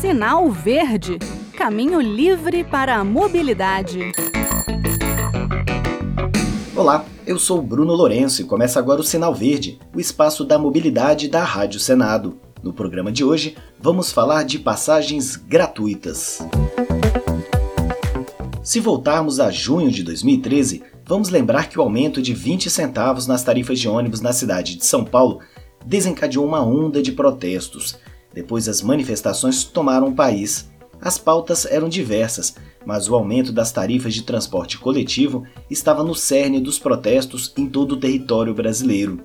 Sinal Verde Caminho livre para a mobilidade. Olá, eu sou Bruno Lourenço e começa agora o Sinal Verde, o espaço da mobilidade da Rádio Senado. No programa de hoje, vamos falar de passagens gratuitas. Se voltarmos a junho de 2013, vamos lembrar que o aumento de 20 centavos nas tarifas de ônibus na cidade de São Paulo desencadeou uma onda de protestos. Depois as manifestações tomaram o país. As pautas eram diversas, mas o aumento das tarifas de transporte coletivo estava no cerne dos protestos em todo o território brasileiro.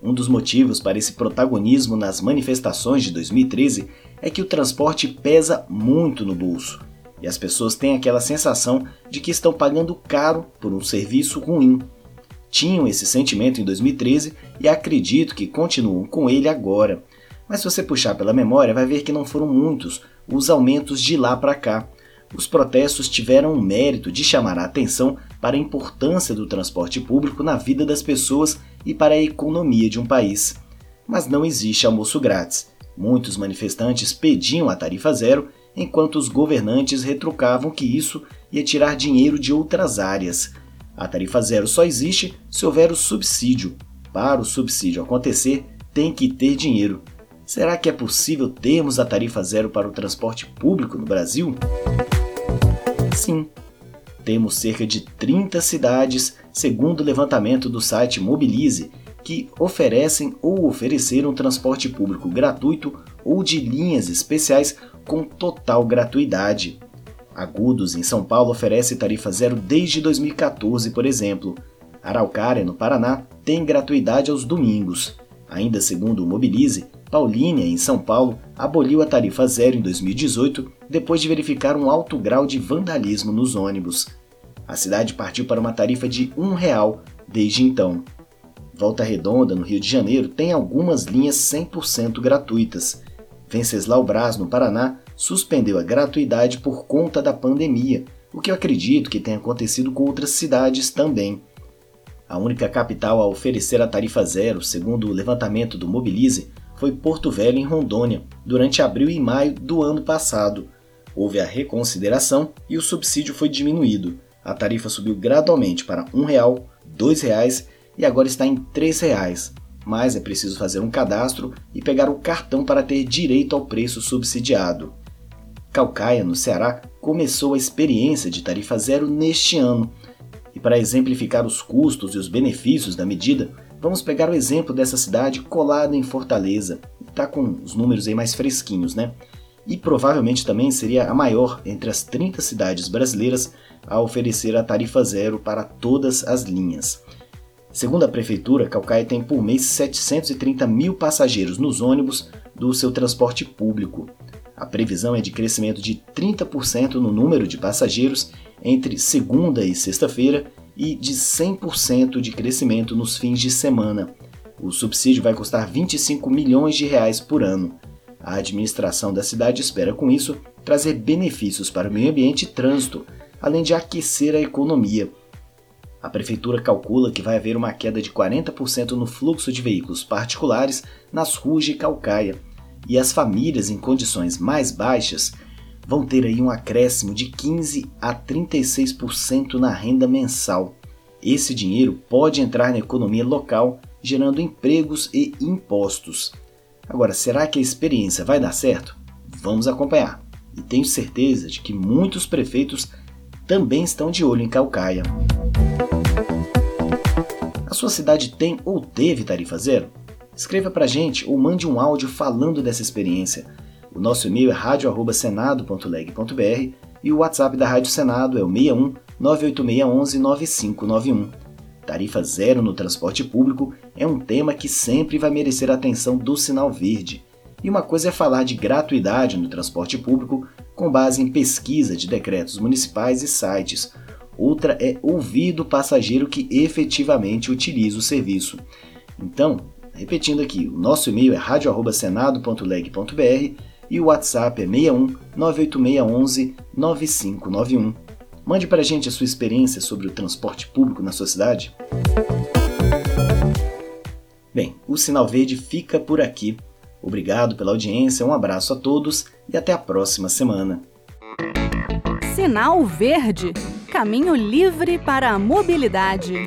Um dos motivos para esse protagonismo nas manifestações de 2013 é que o transporte pesa muito no bolso e as pessoas têm aquela sensação de que estão pagando caro por um serviço ruim. Tinham esse sentimento em 2013 e acredito que continuam com ele agora. Mas se você puxar pela memória, vai ver que não foram muitos os aumentos de lá para cá. Os protestos tiveram o mérito de chamar a atenção para a importância do transporte público na vida das pessoas e para a economia de um país. Mas não existe almoço grátis. Muitos manifestantes pediam a tarifa zero enquanto os governantes retrucavam que isso ia tirar dinheiro de outras áreas. A tarifa zero só existe se houver o subsídio. Para o subsídio acontecer, tem que ter dinheiro. Será que é possível termos a tarifa zero para o transporte público no Brasil? Sim. Temos cerca de 30 cidades, segundo o levantamento do site Mobilize, que oferecem ou ofereceram transporte público gratuito ou de linhas especiais com total gratuidade. Agudos, em São Paulo, oferece tarifa zero desde 2014, por exemplo. Araucária, no Paraná, tem gratuidade aos domingos. Ainda segundo o Mobilize, Paulínia, em São Paulo, aboliu a tarifa zero em 2018 depois de verificar um alto grau de vandalismo nos ônibus. A cidade partiu para uma tarifa de R$ real desde então. Volta Redonda, no Rio de Janeiro, tem algumas linhas 100% gratuitas. Venceslau Braz, no Paraná, suspendeu a gratuidade por conta da pandemia, o que eu acredito que tenha acontecido com outras cidades também. A única capital a oferecer a tarifa zero, segundo o levantamento do Mobilize, foi Porto Velho, em Rondônia, durante abril e maio do ano passado. Houve a reconsideração e o subsídio foi diminuído. A tarifa subiu gradualmente para R$ 1,00, R$ 2,00 e agora está em R$ 3,00 mas é preciso fazer um cadastro e pegar o cartão para ter direito ao preço subsidiado. Calcaia, no Ceará, começou a experiência de tarifa zero neste ano. E para exemplificar os custos e os benefícios da medida, vamos pegar o exemplo dessa cidade colada em Fortaleza. Está com os números aí mais fresquinhos, né? E provavelmente também seria a maior entre as 30 cidades brasileiras a oferecer a tarifa zero para todas as linhas. Segundo a prefeitura, Calcaia tem por mês 730 mil passageiros nos ônibus do seu transporte público. A previsão é de crescimento de 30% no número de passageiros entre segunda e sexta-feira e de 100% de crescimento nos fins de semana. O subsídio vai custar 25 milhões de reais por ano. A administração da cidade espera com isso trazer benefícios para o meio ambiente e trânsito, além de aquecer a economia a prefeitura calcula que vai haver uma queda de 40% no fluxo de veículos particulares nas ruas de Calcaia, e as famílias em condições mais baixas vão ter aí um acréscimo de 15 a 36% na renda mensal. Esse dinheiro pode entrar na economia local, gerando empregos e impostos. Agora, será que a experiência vai dar certo? Vamos acompanhar. E tenho certeza de que muitos prefeitos também estão de olho em Calcaia. A sua cidade tem ou teve tarifa zero? Escreva pra gente ou mande um áudio falando dessa experiência. O nosso e-mail é radio@senado.leg.br e o WhatsApp da Rádio Senado é o 61 98611 9591. Tarifa zero no transporte público é um tema que sempre vai merecer a atenção do sinal verde. E uma coisa é falar de gratuidade no transporte público com base em pesquisa de decretos municipais e sites outra é ouvir do passageiro que efetivamente utiliza o serviço. Então, repetindo aqui, o nosso e-mail é radio@senado.leg.br e o WhatsApp é 61 98611 9591. Mande para a gente a sua experiência sobre o transporte público na sua cidade. Bem, o Sinal Verde fica por aqui. Obrigado pela audiência, um abraço a todos e até a próxima semana. Sinal Verde Caminho livre para a mobilidade.